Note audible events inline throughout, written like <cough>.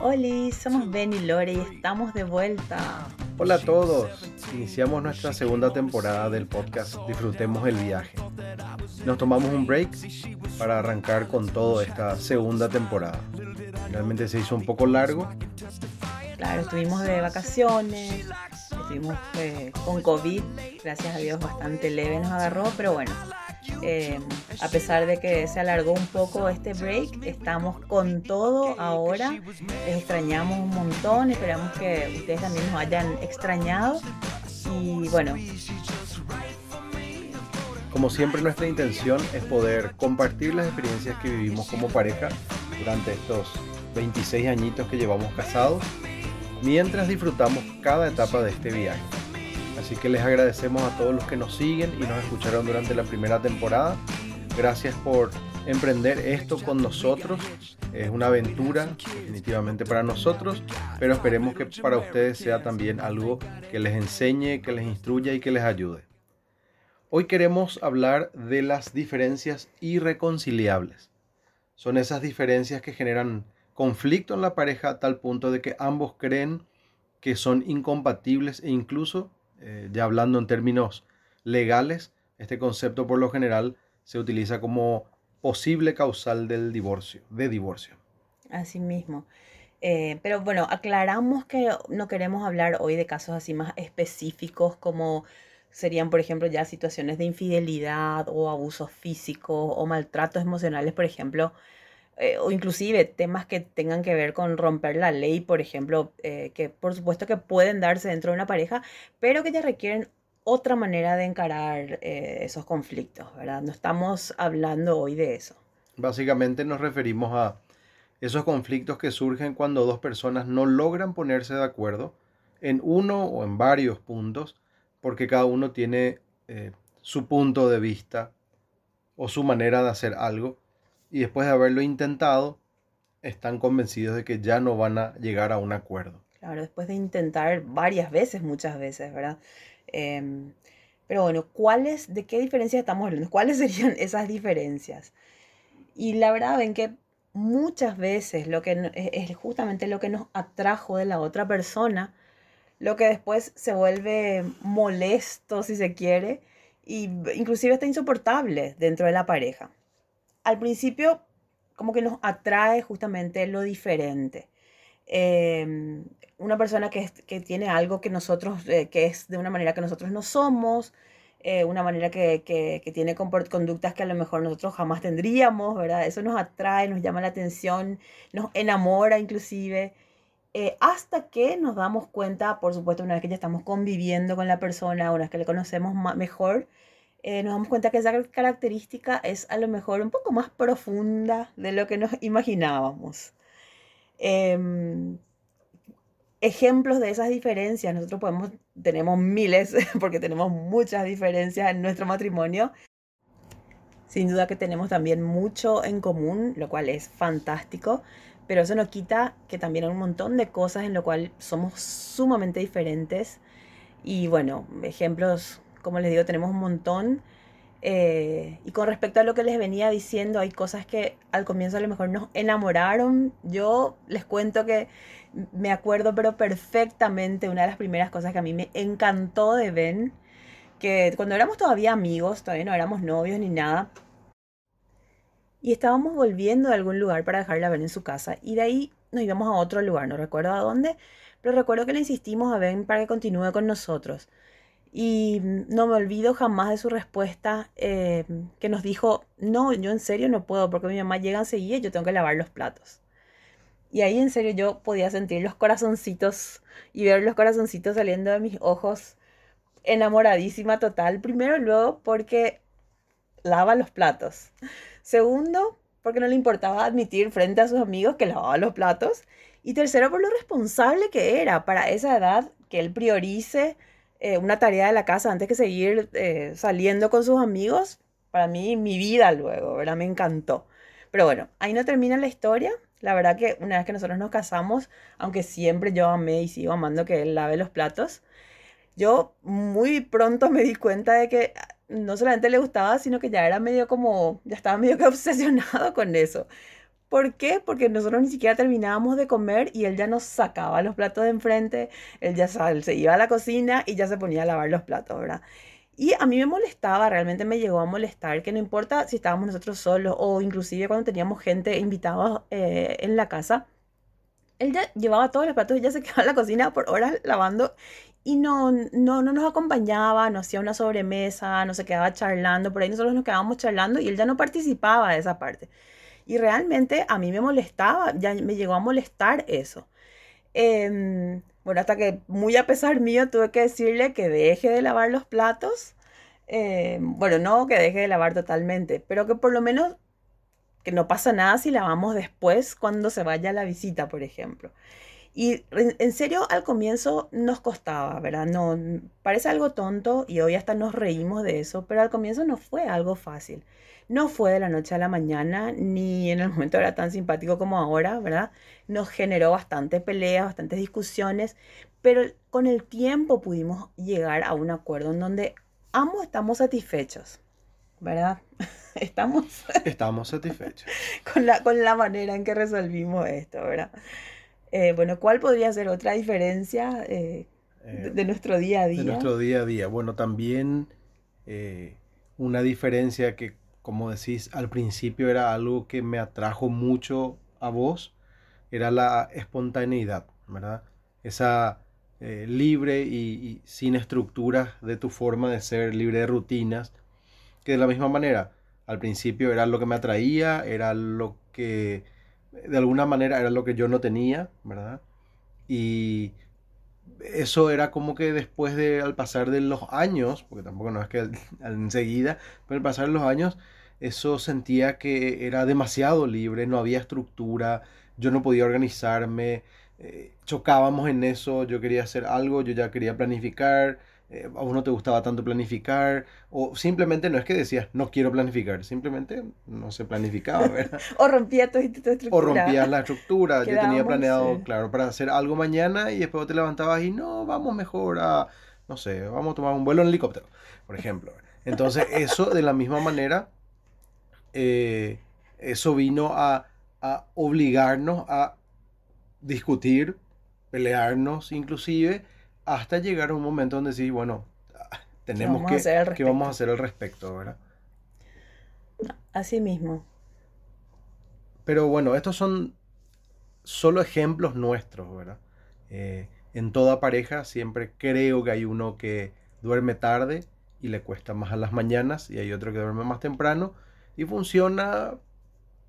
Hola, somos Ben y Lore y estamos de vuelta. Hola a todos, iniciamos nuestra segunda temporada del podcast Disfrutemos el viaje. Nos tomamos un break para arrancar con toda esta segunda temporada. Realmente se hizo un poco largo. Claro, estuvimos de vacaciones, estuvimos eh, con COVID, gracias a Dios bastante leve nos agarró, pero bueno, eh, a pesar de que se alargó un poco este break, estamos con todo ahora. Les extrañamos un montón, esperamos que ustedes también nos hayan extrañado. Y bueno. Como siempre nuestra intención es poder compartir las experiencias que vivimos como pareja durante estos 26 añitos que llevamos casados, mientras disfrutamos cada etapa de este viaje. Así que les agradecemos a todos los que nos siguen y nos escucharon durante la primera temporada. Gracias por emprender esto con nosotros. Es una aventura definitivamente para nosotros, pero esperemos que para ustedes sea también algo que les enseñe, que les instruya y que les ayude. Hoy queremos hablar de las diferencias irreconciliables. Son esas diferencias que generan conflicto en la pareja a tal punto de que ambos creen que son incompatibles e incluso eh, ya hablando en términos legales, este concepto por lo general se utiliza como posible causal del divorcio, de divorcio. Así mismo. Eh, pero bueno, aclaramos que no queremos hablar hoy de casos así más específicos como serían, por ejemplo, ya situaciones de infidelidad o abusos físicos o maltratos emocionales, por ejemplo, eh, o inclusive temas que tengan que ver con romper la ley, por ejemplo, eh, que por supuesto que pueden darse dentro de una pareja, pero que ya requieren otra manera de encarar eh, esos conflictos, ¿verdad? No estamos hablando hoy de eso. Básicamente nos referimos a esos conflictos que surgen cuando dos personas no logran ponerse de acuerdo en uno o en varios puntos, porque cada uno tiene su punto de vista o su manera de hacer algo y después de haberlo intentado, están convencidos de que ya no van a llegar a un acuerdo. Claro, después de intentar varias veces, muchas veces, ¿verdad? Em, pero bueno, ¿cuáles, de qué diferencias estamos hablando? ¿Cuáles <laughs> serían esas diferencias? Y la verdad, ven que muchas veces lo que es justamente lo que nos atrajo de la otra persona, lo que después se vuelve molesto, si se quiere, y inclusive está insoportable dentro de la pareja al principio como que nos atrae justamente lo diferente. Em, una persona que, tiene algo que nosotros, eh, que es de una manera que nosotros no somos, eh, una manera que, tiene conductas que a lo mejor nosotros jamás tendríamos, ¿verdad? Eso nos atrae, nos llama la atención, nos enamora inclusive, eh, hasta que nos damos cuenta, por supuesto, una vez que ya estamos conviviendo con la persona, una vez que le conocemos mejor, eh, nos damos cuenta que esa característica es a lo mejor un poco más profunda de lo que nos imaginábamos. Em, ejemplos de esas diferencias, nosotros podemos, tenemos miles, <laughs> porque tenemos muchas diferencias en nuestro matrimonio. Sin duda que tenemos también mucho en común, lo cual es fantástico, pero eso no quita que también hay un montón de cosas en lo cual somos sumamente diferentes. Y bueno, ejemplos como les digo, tenemos un montón. Eh, y con respecto a lo que les venía diciendo, hay cosas que al comienzo a lo mejor nos enamoraron. Yo les cuento que me acuerdo, pero perfectamente, una de las primeras cosas que a mí me encantó de Ben, que cuando éramos todavía amigos, todavía no éramos novios ni nada, y estábamos volviendo de algún lugar para dejarla Ben en su casa, y de ahí nos íbamos a otro lugar, no recuerdo a dónde, pero recuerdo que le insistimos a Ben para que continúe con nosotros. Y no me olvido jamás de su respuesta eh, que nos dijo, no, yo en serio no puedo porque mi mamá llega enseguida y yo tengo que lavar los platos. Y ahí en serio yo podía sentir los corazoncitos y ver los corazoncitos saliendo de mis ojos, enamoradísima total. Primero, luego porque lava los platos. Segundo, porque no le importaba admitir frente a sus amigos que lavaba los platos. Y tercero, por lo responsable que era para esa edad que él priorice eh, una tarea de la casa antes que seguir eh, saliendo con sus amigos, para mí mi vida luego, ¿verdad? Me encantó. Pero bueno, ahí no termina la historia. La verdad que una vez que nosotros nos casamos, aunque siempre yo amé y sigo amando que él lave los platos, yo muy pronto me di cuenta de que no solamente le gustaba, sino que ya era medio como, ya estaba medio que <laughs> obsesionado con eso. ¿Por qué? Porque nosotros ni siquiera terminábamos de comer y él ya nos sacaba los platos de enfrente, él ya se iba a la cocina y ya se ponía a lavar los platos, ¿verdad? Y a mí me molestaba, realmente me llegó a molestar, que no importa si estábamos nosotros solos o inclusive cuando teníamos gente invitada eh, en la casa, él ya llevaba todos los platos y ya se <laughs> quedaba en la cocina por horas lavando y no, no, no nos acompañaba, no hacía una sobremesa, no se quedaba charlando, por ahí nosotros nos quedábamos charlando y él ya no participaba de esa parte. Y realmente a mí me molestaba, ya me llegó a molestar eso. Em, bueno, hasta que muy a pesar mío tuve que decirle que deje de lavar los platos. Em, bueno, no que deje de lavar totalmente, pero que por lo menos que no pasa nada si lavamos después cuando se vaya la visita, por ejemplo. Y en serio, al comienzo nos costaba, ¿verdad? No, parece algo tonto y hoy hasta nos reímos de eso, pero al comienzo no fue algo fácil. No fue de la noche a la mañana, ni en el <laughs> momento era tan simpático como ahora, ¿verdad? Nos generó bastante peleas, bastantes discusiones, pero con el tiempo pudimos llegar a un acuerdo en donde ambos estamos satisfechos, ¿verdad? <laughs> Estamos, <laughs> estamos satisfechos. con, la, con la manera en que resolvimos esto, ¿verdad? Eh, bueno, ¿cuál podría ser otra diferencia eh, de, de, nuestro día a día? De nuestro día a día. Bueno, también una diferencia que como decís, al principio era algo que me atrajo mucho a vos, era la espontaneidad, ¿verdad? Esa eh, libre y, sin estructuras de tu forma de ser, libre de rutinas, que de la misma manera, al principio era lo que me atraía, era lo que, de alguna manera, era lo que yo no tenía, ¿verdad? Y eso era como que después de, al pasar de los años, porque tampoco no es que <laughs> enseguida, pero al pasar de los años, eso sentía que era demasiado libre, no había estructura, yo no podía organizarme, eh, chocábamos en eso, yo quería hacer algo, yo ya quería planificar, eh, a uno te gustaba tanto planificar, o simplemente no es que decías no quiero planificar, simplemente no se planificaba, ¿verdad? <laughs> o rompía tu, estructura. O rompías la estructura, yo tenía planeado, claro, para hacer algo mañana y después te levantabas y no, vamos mejor a, no sé, vamos a tomar un vuelo en helicóptero, por ejemplo. Entonces eso de la misma manera eh, eso vino a, obligarnos a discutir, pelearnos inclusive, hasta llegar a un momento donde sí, bueno, <laughs> tenemos que, ¿qué vamos a hacer al respecto, ¿verdad? Así mismo. Pero bueno, estos son solo ejemplos nuestros, ¿verdad? Eh, en toda pareja siempre creo que hay uno que duerme tarde y le cuesta más a las mañanas y hay otro que duerme más temprano y funciona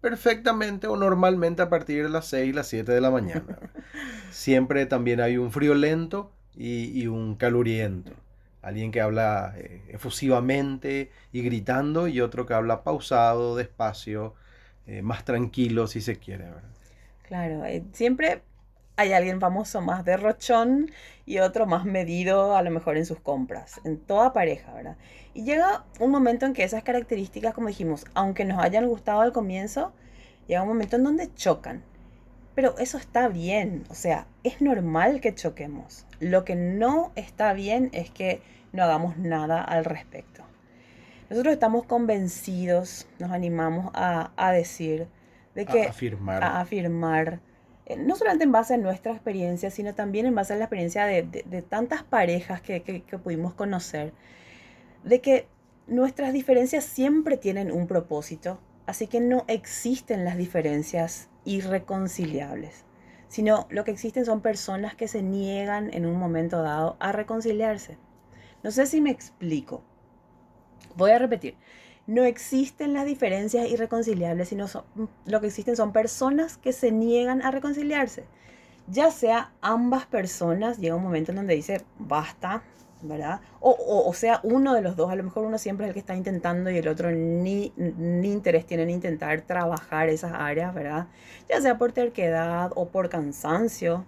perfectamente o normalmente a partir de las 6, las 7 de la mañana. <laughs> Siempre también hay un friolento y, y un caluriento. Alguien que habla eh, efusivamente y gritando y otro que habla pausado, despacio, eh, más tranquilo si se quiere. Claro, eh, siempre hay alguien famoso más derrochón y otro más medido a lo mejor en sus compras, en toda pareja, ¿verdad? Y llega un momento en que esas características, como dijimos, aunque nos hayan gustado al comienzo, llega un momento en donde chocan. Pero eso está bien, o sea, es normal que choquemos. Lo que no está bien es que no hagamos nada al respecto. Nosotros estamos convencidos, nos animamos a, decir, de que... afirmar. A afirmar no solamente en base a nuestra experiencia, sino también en base a la experiencia de, tantas parejas que, pudimos conocer, de que nuestras diferencias siempre tienen un propósito, así que no existen las diferencias irreconciliables, sino lo que existen son personas que se niegan en un momento dado a reconciliarse. No sé si me explico. Voy a repetir no existen las diferencias irreconciliables, sino lo que existen son personas que se niegan a reconciliarse. Ya sea ambas personas, llega un momento en donde dice, basta, ¿verdad? O, sea, uno de los dos, a lo mejor uno siempre es el que está intentando y el otro ni, ni interés tiene en intentar trabajar esas áreas, ¿verdad? Ya sea por terquedad o por cansancio,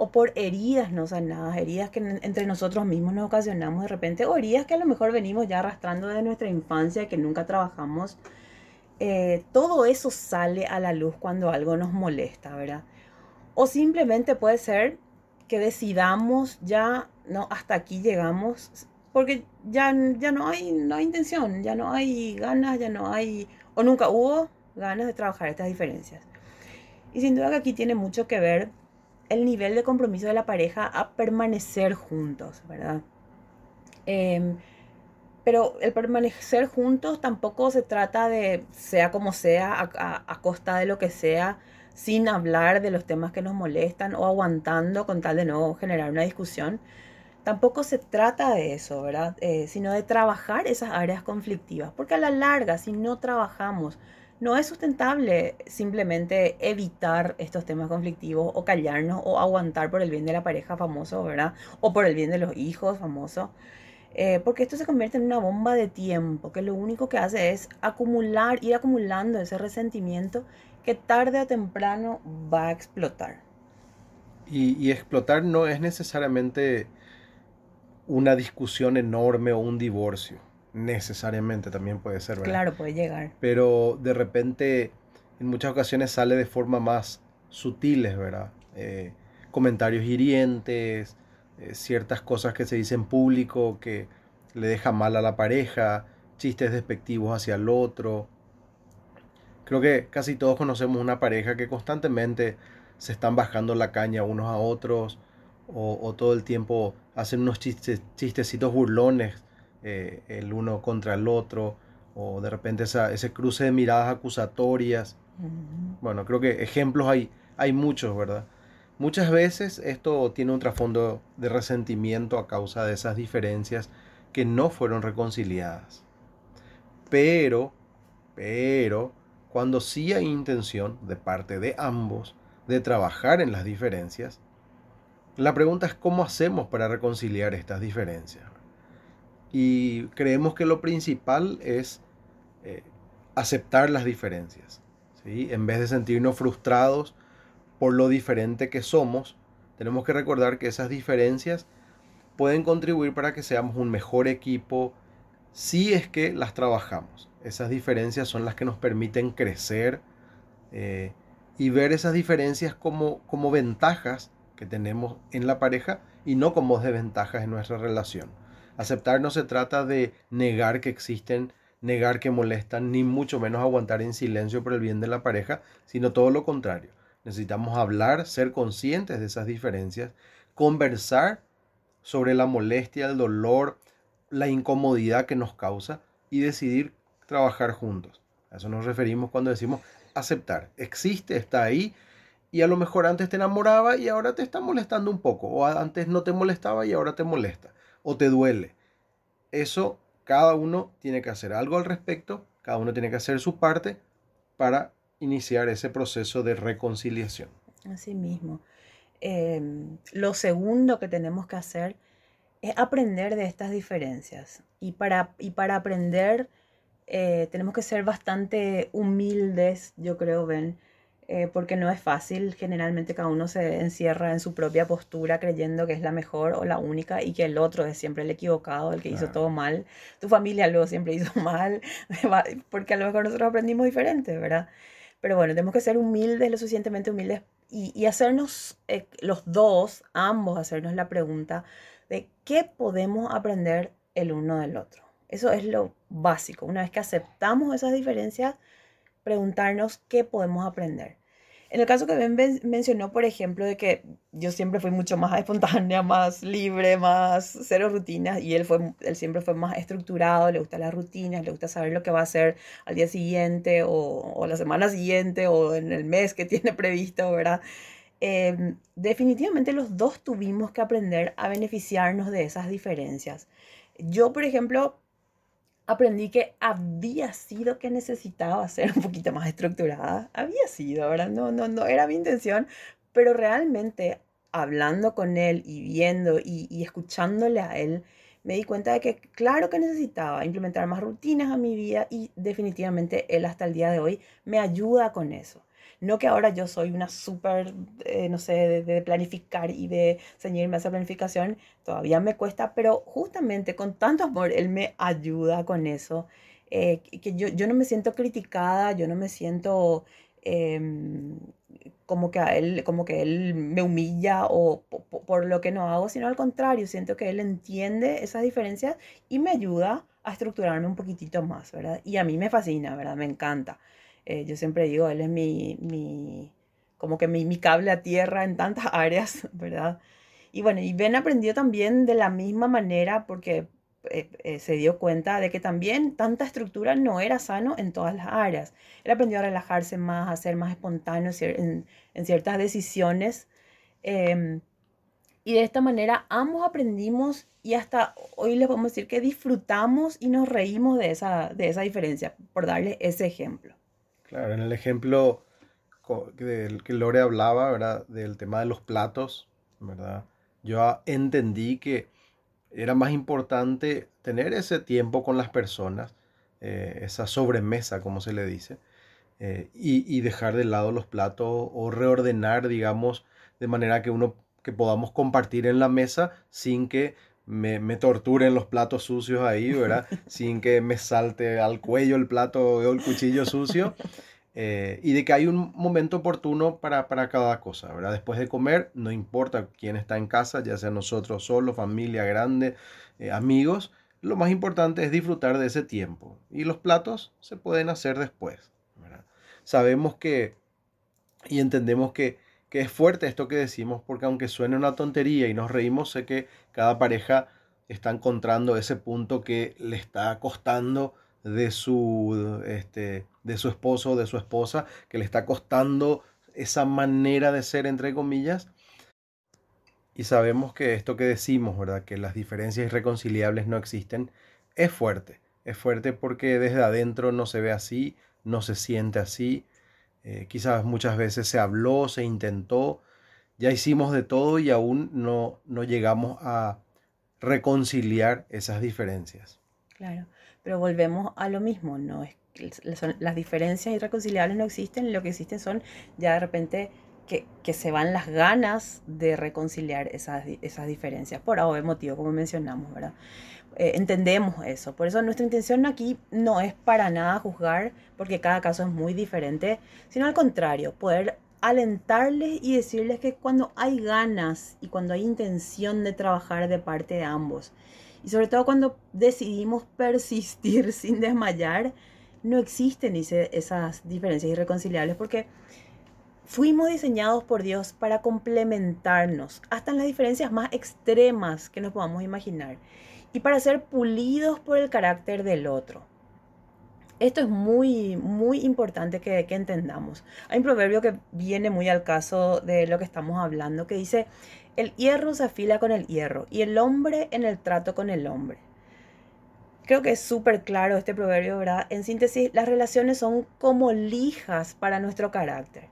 o por heridas no sanadas, heridas que entre nosotros mismos nos ocasionamos de repente, o heridas que a lo mejor venimos ya arrastrando de nuestra infancia que nunca trabajamos. Eh, todo eso sale a la luz cuando algo nos molesta, ¿verdad? O simplemente puede ser que decidamos ya, no, hasta aquí llegamos, porque ya, ya no, hay, no hay intención, ya no hay ganas, ya no hay, o nunca hubo ganas de trabajar estas diferencias. Y sin duda que aquí tiene mucho que ver el nivel de compromiso de la pareja a permanecer juntos, ¿verdad? Em, pero el permanecer juntos tampoco se trata de, sea como sea, a, costa de lo que sea, sin hablar de los temas que nos molestan o aguantando con tal de no generar una discusión. Tampoco se trata de eso, ¿verdad? Eh, sino de trabajar esas áreas conflictivas. Porque a la larga, si no trabajamos, no es sustentable simplemente evitar estos temas conflictivos o callarnos o aguantar por el bien de la pareja famoso, ¿verdad? O por el bien de los hijos famosos. Eh, porque esto se convierte en una bomba de tiempo que lo único que hace es acumular, ir acumulando ese resentimiento que tarde o temprano va a explotar. Y, explotar no es necesariamente una discusión enorme o un divorcio. Necesariamente también puede ser, ¿verdad? Claro, puede llegar. Pero de repente, en muchas ocasiones sale de forma más sutiles, ¿verdad? Eh, comentarios hirientes, eh, ciertas cosas que se dicen en público que le deja mal a la pareja, chistes despectivos hacia el otro. Creo que casi todos conocemos una pareja que constantemente se están bajando la caña unos a otros o, todo el tiempo hacen unos chistes, chistecitos burlones eh, el uno contra el otro o de repente ese cruce de miradas acusatorias. Bueno, creo que ejemplos hay, hay muchos, ¿verdad? Muchas veces esto tiene un trasfondo de resentimiento a causa de esas diferencias que no fueron reconciliadas. Pero, pero, cuando sí hay intención de parte de ambos de trabajar en las diferencias, la pregunta es cómo hacemos para reconciliar estas diferencias. Y creemos que lo principal es eh, aceptar las diferencias. ¿sí? En vez de sentirnos frustrados por lo diferente que somos, tenemos que recordar que esas diferencias pueden contribuir para que seamos un mejor equipo si es que las trabajamos. Esas diferencias son las que nos permiten crecer eh, y ver esas diferencias como, como ventajas que tenemos en la pareja y no como desventajas en nuestra relación. Aceptar no se trata de negar que existen, negar que molestan, ni mucho menos aguantar en silencio por el bien de la pareja, sino todo lo contrario. Necesitamos hablar, ser conscientes de esas diferencias, conversar sobre la molestia, el dolor, la incomodidad que nos causa y decidir trabajar juntos. A eso nos referimos cuando decimos aceptar. Existe, está ahí y a lo mejor antes te enamoraba y ahora te está molestando un poco. O antes no te molestaba y ahora te molesta. O te duele. Eso cada uno tiene que hacer algo al respecto. Cada uno tiene que hacer su parte para iniciar ese proceso de reconciliación. Así mismo. Em, lo segundo que tenemos que hacer es aprender de estas diferencias. Y para, y para aprender eh, tenemos que ser bastante humildes, yo creo, Ben, eh, porque no es fácil. Generalmente cada uno se encierra en su propia postura creyendo que es la mejor o la única y que el otro es siempre el equivocado, el que hizo todo mal. Tu familia luego siempre hizo <laughs> mal, porque a lo mejor nosotros aprendimos diferente, ¿verdad? Pero bueno, tenemos que ser humildes, lo suficientemente humildes y, hacernos, eh, los dos, ambos, hacernos la pregunta de qué podemos aprender el uno del otro. Eso es lo básico. Una vez que aceptamos esas diferencias, preguntarnos qué podemos aprender. En el caso que Ben mencionó, por ejemplo, de que yo siempre fui mucho más <laughs> espontánea, más libre, más cero rutinas, y él, fue, él siempre fue más estructurado, le gustan las rutinas, le gusta saber lo que va a hacer al día siguiente o, o la semana siguiente o en el mes que <laughs> tiene previsto, ¿verdad? Em, definitivamente los dos tuvimos que aprender a beneficiarnos de esas diferencias. Yo, por ejemplo, aprendí que había sido que necesitaba ser un poquito más estructurada. Había sido, ¿verdad? No, no, no era mi intención, pero realmente hablando con él y viendo y, y escuchándole a él, me di cuenta de que claro que necesitaba implementar más rutinas a mi vida y definitivamente él hasta el día de hoy me ayuda con eso. No que ahora yo soy una súper, eh, no sé, de, planificar y de ceñirme a esa planificación, todavía me cuesta, pero justamente con tanto amor, Él me ayuda con eso. Eh, que yo, yo no me siento criticada, yo no me siento em, como que a él, como que él me humilla o por lo que no hago, sino al contrario, siento que él entiende esas diferencias y me ayuda a estructurarme un poquitito más, ¿verdad? Y a mí me fascina, ¿verdad? Me encanta. Eh, yo siempre digo, él es mi, mi como que mi, cable a tierra en tantas <laughs> áreas, ¿verdad? Y bueno, y Ben aprendió también de la misma manera porque eh, eh, se dio cuenta de que también tanta estructura no era sano en todas las áreas. Él aprendió a relajarse más, a ser más espontáneo en, en ciertas decisiones. Em, y de esta manera ambos aprendimos y hasta hoy les podemos decir que disfrutamos y nos reímos de esa, de esa diferencia, por darle ese ejemplo. Claro, en el ejemplo del que Lore hablaba, ¿verdad? Del tema de los platos, ¿verdad? Yo entendí que era más importante tener ese tiempo con las personas, eh, esa sobremesa, como se le dice, eh, y, dejar de lado los platos o reordenar, digamos, de manera que uno que podamos compartir en la mesa sin que me, me, torturen los platos sucios ahí, ¿verdad? <laughs> sin que me salte al cuello el plato o el cuchillo sucio. Eh, y de que hay un momento oportuno para, para, cada cosa, ¿verdad? Después de comer, no importa quién está en casa, ya sea nosotros solos, familia grande, eh, amigos, lo más importante es disfrutar de ese tiempo. Y los platos se pueden hacer después, ¿verdad? Sabemos que y entendemos que, que es fuerte esto que decimos, porque aunque suene una tontería y nos reímos, sé que cada pareja está encontrando ese punto que le está costando de su, este, de su esposo o de su esposa, que le está costando esa manera de ser, entre comillas. Y sabemos que esto que decimos, ¿verdad? Que las diferencias irreconciliables no existen, es fuerte. Es fuerte porque desde adentro no se ve así, no se siente así. Eh, quizás muchas veces se habló, se intentó, ya hicimos de todo y aún no, no llegamos a reconciliar esas diferencias. Claro. Pero volvemos a lo mismo, no es las diferencias irreconciliables no existen, lo que existen son ya de repente que, que se van las ganas de reconciliar esas, esas diferencias, por algún motivo, como mencionamos, ¿verdad? Eh, entendemos eso, por eso nuestra intención aquí no es para nada juzgar, porque cada caso es muy diferente, sino al contrario, poder alentarles y decirles que cuando hay ganas y cuando hay intención de trabajar de parte de ambos, y sobre todo cuando decidimos persistir <laughs> sin desmayar, no existen esas diferencias irreconciliables porque fuimos diseñados por Dios para complementarnos, hasta en las diferencias más extremas que nos podamos imaginar, y para ser pulidos por el carácter del otro. Esto es muy, muy importante que, entendamos. Hay un proverbio que viene muy al caso de lo que estamos hablando, que dice, el hierro se afila con el hierro y el hombre en el trato con el hombre. Creo que es súper claro este proverbio, ¿verdad? En síntesis, las relaciones son como lijas para nuestro carácter.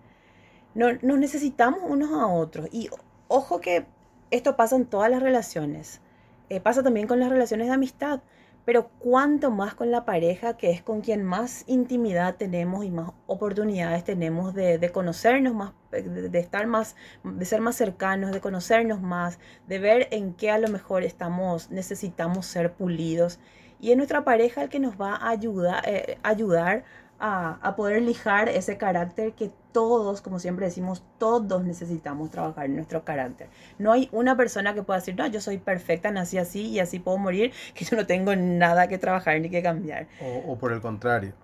No, nos necesitamos unos a otros. Y ojo que esto pasa en todas las relaciones. Eh, pasa también con las relaciones de amistad pero cuánto más con la pareja, que es con quien más intimidad tenemos y más oportunidades tenemos de, conocernos más, de, estar más, de ser más cercanos, de conocernos más, de ver en qué a lo mejor estamos, necesitamos ser pulidos. Y es nuestra pareja el que nos va a ayudar, eh, ayudar a, poder lijar ese carácter que todos, como siempre decimos, todos necesitamos trabajar en nuestro carácter. No hay una persona que pueda decir, no, yo soy perfecta, nací así y así puedo morir, <laughs> que yo no tengo nada que trabajar ni que cambiar. O, por el contrario,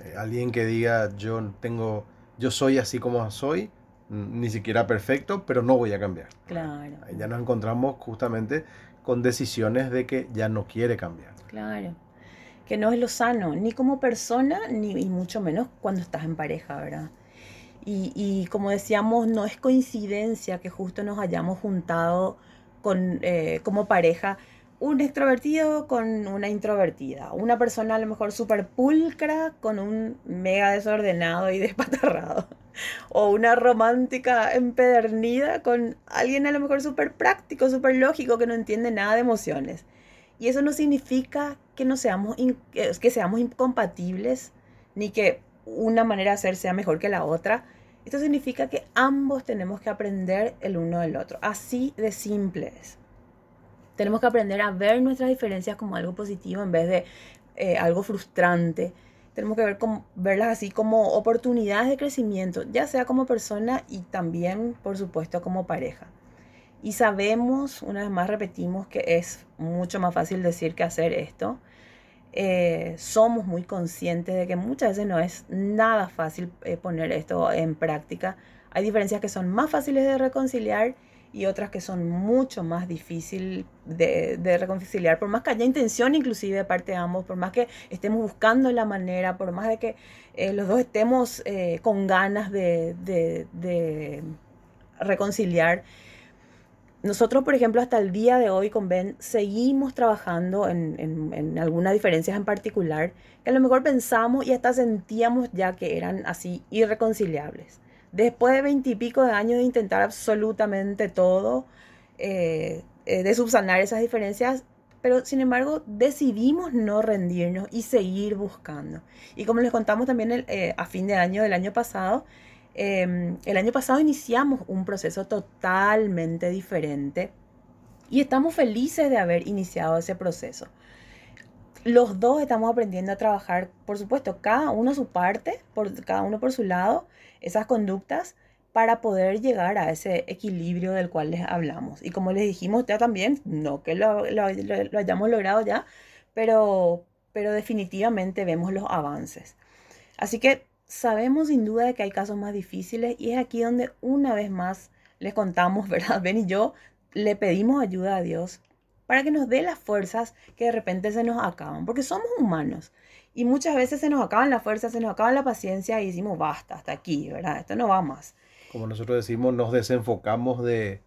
eh, alguien que diga, yo tengo, yo soy así como soy, ni siquiera perfecto, pero no voy a cambiar. Claro. ya nos encontramos justamente con decisiones de que ya no quiere cambiar. Claro que no es lo sano, ni como persona, ni mucho menos cuando estás en pareja, ¿verdad? Y, como decíamos, no es coincidencia que justo nos hayamos juntado con, eh, como pareja un extrovertido con una introvertida, una persona a lo mejor súper pulcra con un mega desordenado y <laughs> despatarrado, o una romántica empedernida con alguien a lo mejor súper práctico, súper lógico, que no entiende nada de emociones. Y eso no significa que, no seamos, que seamos incompatibles, ni que una manera de hacer sea mejor que la otra. Esto significa que ambos tenemos que aprender el uno del otro. Así de simple es. Tenemos que aprender a ver nuestras diferencias como algo positivo en vez de eh, algo frustrante. tenemos que verlas así como oportunidades de crecimiento, ya sea como persona y también, por supuesto, como pareja. Y sabemos, una vez más repetimos, que es mucho más fácil decir que hacer esto. Eh, somos muy conscientes de que muchas veces no es nada fácil eh, poner esto en práctica. Hay diferencias que son más fáciles de reconciliar y otras que son mucho más difíciles de, reconciliar, por más que haya intención inclusive de parte de ambos, por más que estemos buscando la manera, por más de que eh, los dos estemos con ganas de, de, reconciliar. Nosotros, por ejemplo, hasta el día de hoy con Ben seguimos trabajando en, en, en algunas diferencias en particular que a lo mejor pensamos y hasta sentíamos ya que eran así irreconciliables después de veintipico de años de intentar absolutamente todo, eh, eh, de subsanar esas diferencias, pero sin embargo decidimos no rendirnos y seguir buscando. Y como les contamos también eh, a fin de año del año pasado, em, el año pasado iniciamos un proceso totalmente diferente y estamos felices de haber iniciado ese proceso. Los dos estamos aprendiendo a trabajar, por supuesto, cada uno su parte, por, cada uno por su lado, esas conductas para poder llegar a ese equilibrio del cual les hablamos. Y como les dijimos ya también, no que lo, hayamos logrado ya, pero, pero definitivamente vemos los avances. Así que sabemos sin duda que hay casos más difíciles y es aquí donde una vez más les contamos, <laughs> ¿verdad? Ben y yo le pedimos ayuda a Dios para que nos dé las fuerzas que de repente se nos acaban, porque somos humanos y muchas veces se nos acaban las fuerzas, se nos acaba la paciencia y decimos, basta, hasta aquí, ¿verdad? Esto no va más. Como nosotros decimos, nos desenfocamos de,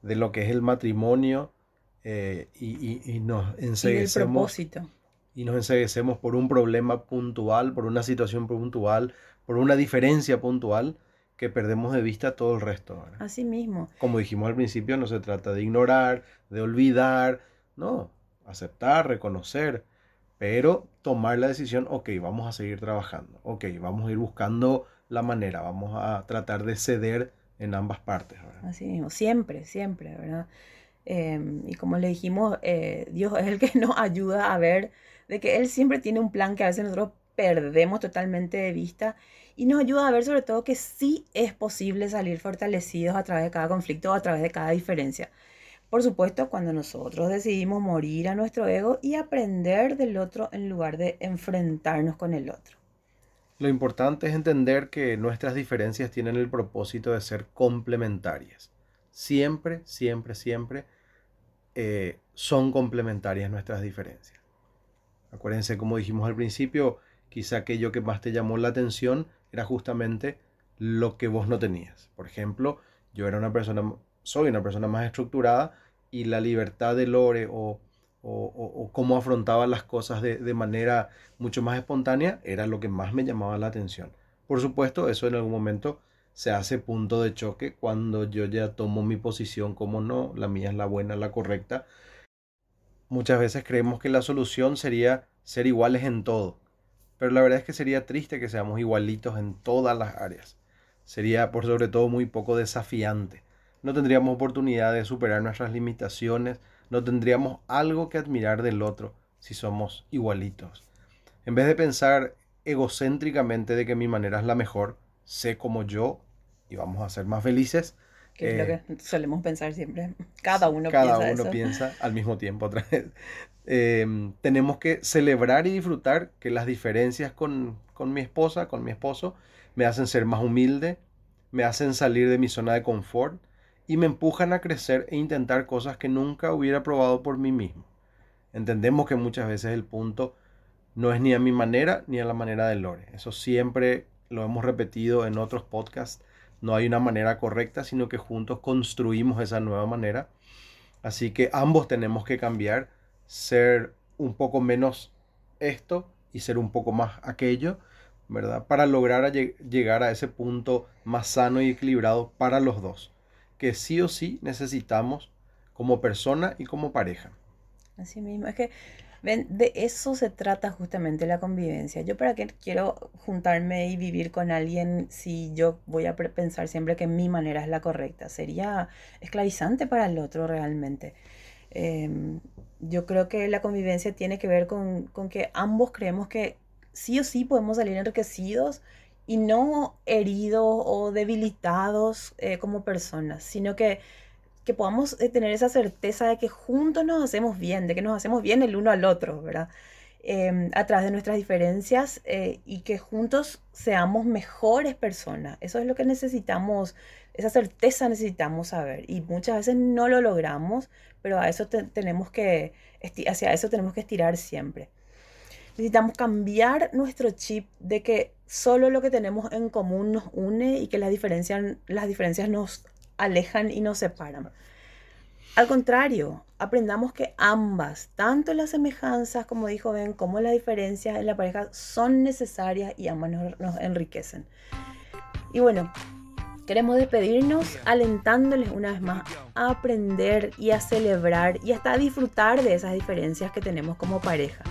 de lo que es el matrimonio eh, y, y, nos enseguecemos. Y nos enseguecemos por un problema puntual, por una situación puntual, por una diferencia puntual que perdemos de vista todo el resto. Así mismo. Como dijimos al principio, no se trata de ignorar, de olvidar, no, aceptar, reconocer, pero tomar la decisión, ok, vamos a seguir trabajando, ok, vamos a ir buscando la manera, vamos a tratar de ceder en ambas partes. Así mismo, siempre, siempre, ¿verdad? Em, y como le dijimos, eh, Dios es el que <laughs> nos ayuda a ver de que Él siempre tiene un plan que a veces nosotros perdemos totalmente de vista y nos ayuda a ver sobre todo que sí es posible salir fortalecidos a través de cada conflicto o a través de cada diferencia. Por supuesto, cuando nosotros decidimos morir a nuestro ego y aprender del otro en lugar de enfrentarnos con el otro. Lo importante es entender que nuestras diferencias tienen el propósito de ser complementarias. Siempre, siempre, siempre eh, son complementarias nuestras diferencias. Acuérdense, como dijimos al principio, quizá aquello que más te llamó la atención era justamente lo que vos no tenías. Por ejemplo, yo era una persona soy una persona más estructurada y la libertad de Lore o, o, cómo afrontaba las cosas de, de, manera mucho más espontánea era lo que más me llamaba la atención. Por supuesto, eso en algún momento se hace punto de choque cuando yo ya tomo mi posición como no, la mía es la buena, la correcta. Muchas veces creemos que la solución sería ser iguales en todo, pero la verdad es que sería triste que seamos igualitos en todas las áreas. Sería por sobre todo muy poco desafiante no tendríamos oportunidad de superar nuestras limitaciones, no tendríamos algo que admirar del otro si somos igualitos. En vez de pensar egocéntricamente de que mi manera es la mejor, sé como yo y vamos a ser más felices. Que es lo eh, que solemos pensar siempre. Cada uno cada piensa uno piensa al mismo tiempo otra vez. Em, tenemos que celebrar y disfrutar que las diferencias con, con mi esposa, con mi esposo, me hacen ser más humilde, me hacen salir de mi zona de confort, y me empujan a crecer e intentar cosas que nunca hubiera probado por mí mismo. Entendemos que muchas veces el punto no es ni a mi manera ni a la manera de Lore. Eso siempre lo hemos repetido en otros podcasts. No hay una manera correcta, sino que juntos construimos esa nueva manera. Así que ambos tenemos que cambiar, ser un poco menos esto y ser un poco más aquello, ¿verdad? Para lograr llegar a ese punto más sano y equilibrado para los dos que sí o sí necesitamos como persona y como pareja. Así mismo, es que ven, de eso se trata justamente la convivencia. Yo para qué quiero juntarme y vivir con alguien si yo voy a pensar siempre que mi manera es la correcta. Sería esclavizante para el otro realmente. Em, yo creo que la convivencia tiene que ver con, con que ambos creemos que sí o sí podemos salir enriquecidos y no heridos o debilitados eh, como personas, sino que, que podamos eh, tener esa certeza de que juntos nos hacemos bien, de que nos hacemos bien el uno al otro, ¿verdad? Em, a través de nuestras diferencias eh, y que juntos seamos mejores personas. Eso es lo que necesitamos, esa certeza necesitamos saber y muchas veces no lo logramos, pero a eso tenemos que, hacia eso tenemos que estirar siempre. Necesitamos cambiar nuestro chip de que solo lo que tenemos en común nos une y que las diferencias, las diferencias nos alejan y nos separan. Al contrario, aprendamos que ambas, tanto las semejanzas, como dijo Ben, como las diferencias en la pareja son necesarias y ambas nos, enriquecen. Y bueno, queremos despedirnos alentándoles una vez más a aprender y a celebrar y hasta a disfrutar de esas diferencias que tenemos como pareja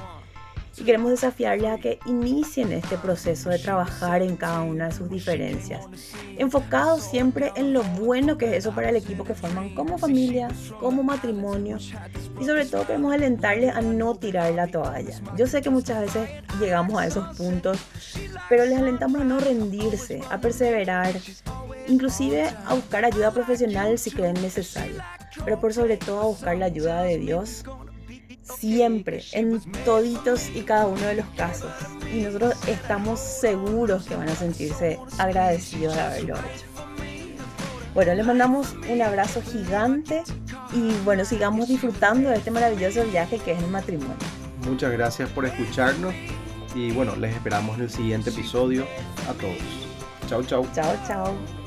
y queremos desafiarles a que inicien este proceso de trabajar en cada una de sus diferencias, enfocados siempre en lo bueno que es eso para el equipo que forman como familia, como matrimonio y sobre todo queremos alentarles a no tirar la toalla. Yo sé que muchas veces llegamos a esos puntos, pero les alentamos a no rendirse, a perseverar, inclusive a buscar ayuda profesional si creen necesario, pero por sobre todo a buscar la ayuda de Dios siempre, en toditos y cada uno de los casos. Y nosotros estamos seguros que van a sentirse agradecidos de haberlo hecho. Bueno, les mandamos un abrazo gigante y bueno, sigamos disfrutando de este maravilloso viaje que es el matrimonio. Muchas gracias por escucharnos y bueno, les esperamos en el siguiente episodio a todos. Chao, chao. Chao, chao.